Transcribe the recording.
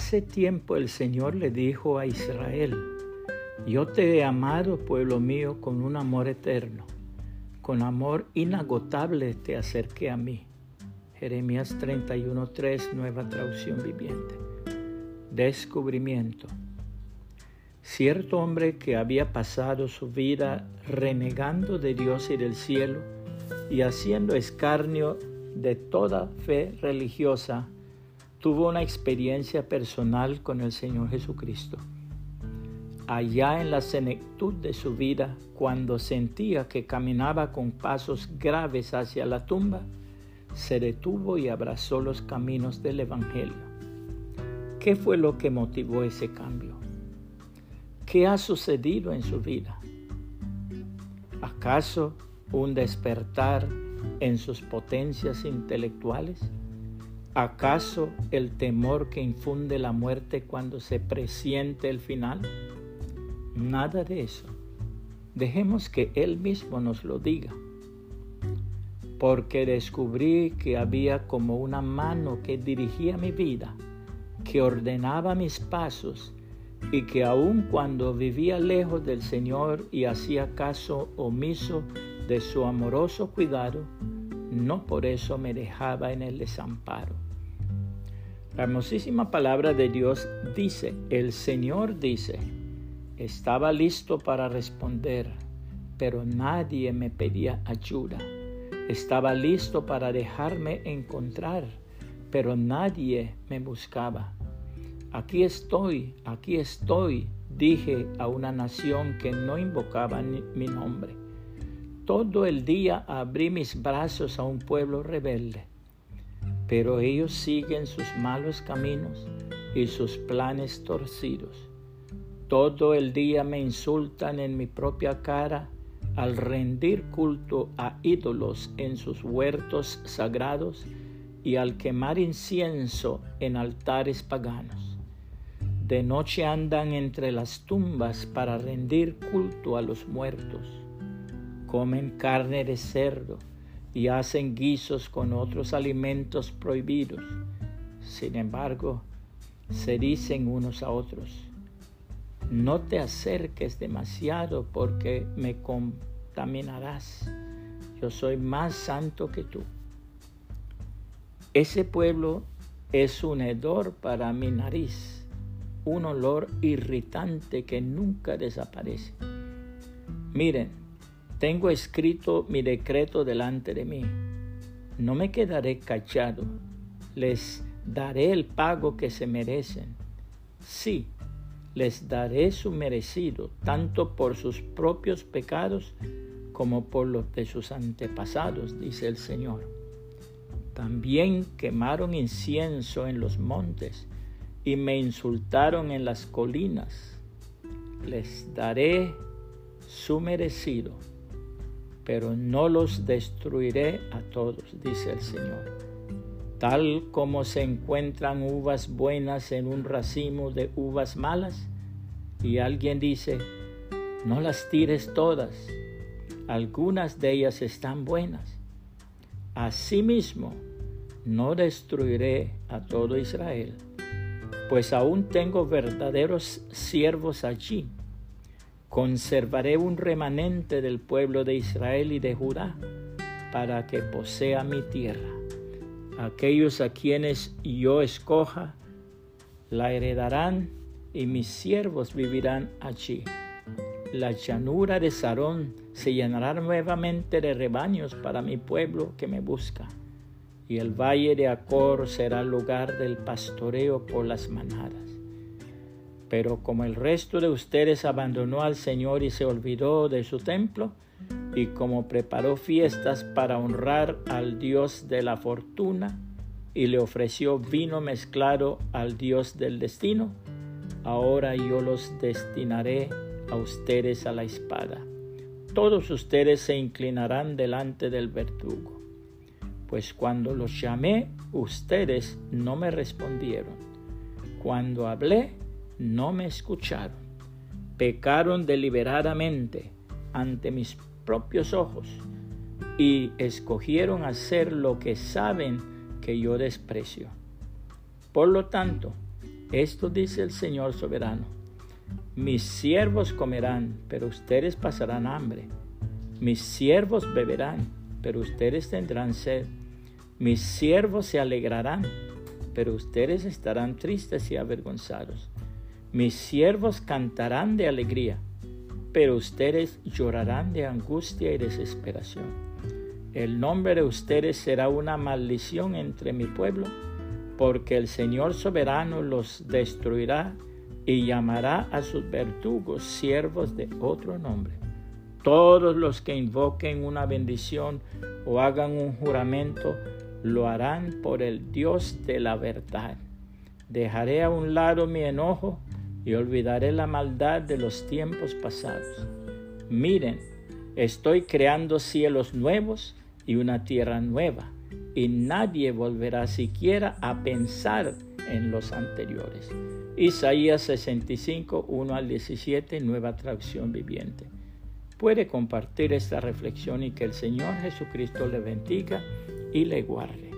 Hace tiempo el Señor le dijo a Israel, yo te he amado, pueblo mío, con un amor eterno, con amor inagotable te acerqué a mí. Jeremías 31.3, nueva traducción viviente. Descubrimiento. Cierto hombre que había pasado su vida renegando de Dios y del cielo y haciendo escarnio de toda fe religiosa, tuvo una experiencia personal con el Señor Jesucristo. Allá en la senectud de su vida, cuando sentía que caminaba con pasos graves hacia la tumba, se detuvo y abrazó los caminos del Evangelio. ¿Qué fue lo que motivó ese cambio? ¿Qué ha sucedido en su vida? ¿Acaso un despertar en sus potencias intelectuales? ¿Acaso el temor que infunde la muerte cuando se presiente el final? Nada de eso. Dejemos que Él mismo nos lo diga. Porque descubrí que había como una mano que dirigía mi vida, que ordenaba mis pasos y que aun cuando vivía lejos del Señor y hacía caso omiso de su amoroso cuidado, no por eso me dejaba en el desamparo. La hermosísima palabra de Dios dice, el Señor dice, estaba listo para responder, pero nadie me pedía ayuda. Estaba listo para dejarme encontrar, pero nadie me buscaba. Aquí estoy, aquí estoy, dije a una nación que no invocaba mi nombre. Todo el día abrí mis brazos a un pueblo rebelde, pero ellos siguen sus malos caminos y sus planes torcidos. Todo el día me insultan en mi propia cara al rendir culto a ídolos en sus huertos sagrados y al quemar incienso en altares paganos. De noche andan entre las tumbas para rendir culto a los muertos comen carne de cerdo y hacen guisos con otros alimentos prohibidos. Sin embargo, se dicen unos a otros, no te acerques demasiado porque me contaminarás. Yo soy más santo que tú. Ese pueblo es un hedor para mi nariz, un olor irritante que nunca desaparece. Miren, tengo escrito mi decreto delante de mí. No me quedaré callado. Les daré el pago que se merecen. Sí, les daré su merecido, tanto por sus propios pecados como por los de sus antepasados, dice el Señor. También quemaron incienso en los montes y me insultaron en las colinas. Les daré su merecido pero no los destruiré a todos, dice el Señor. Tal como se encuentran uvas buenas en un racimo de uvas malas, y alguien dice, no las tires todas, algunas de ellas están buenas. Asimismo, no destruiré a todo Israel, pues aún tengo verdaderos siervos allí Conservaré un remanente del pueblo de Israel y de Judá para que posea mi tierra. Aquellos a quienes yo escoja la heredarán y mis siervos vivirán allí. La llanura de Sarón se llenará nuevamente de rebaños para mi pueblo que me busca, y el valle de Acor será lugar del pastoreo por las manadas. Pero como el resto de ustedes abandonó al Señor y se olvidó de su templo, y como preparó fiestas para honrar al Dios de la fortuna, y le ofreció vino mezclado al Dios del destino, ahora yo los destinaré a ustedes a la espada. Todos ustedes se inclinarán delante del verdugo. Pues cuando los llamé, ustedes no me respondieron. Cuando hablé, no me escucharon. Pecaron deliberadamente ante mis propios ojos y escogieron hacer lo que saben que yo desprecio. Por lo tanto, Esto dice el Señor soberano. Mis siervos comerán, pero ustedes pasarán hambre. Mis siervos beberán, pero ustedes tendrán sed. Mis siervos se alegrarán, pero ustedes estarán tristes y avergonzados. Mis siervos cantarán de alegría, pero ustedes llorarán de angustia y desesperación. El nombre de ustedes será una maldición entre mi pueblo, porque el Señor soberano los destruirá y llamará a sus verdugos siervos de otro nombre. Todos los que invoquen una bendición o hagan un juramento, lo harán por el Dios de la verdad. Dejaré a un lado mi enojo y olvidaré la maldad de los tiempos pasados. Miren, estoy creando cielos nuevos y una tierra nueva, y nadie volverá siquiera a pensar en los anteriores. Isaías 65, 1 al 17, nueva traducción viviente. Puede compartir esta reflexión y que el Señor Jesucristo le bendiga y le guarde.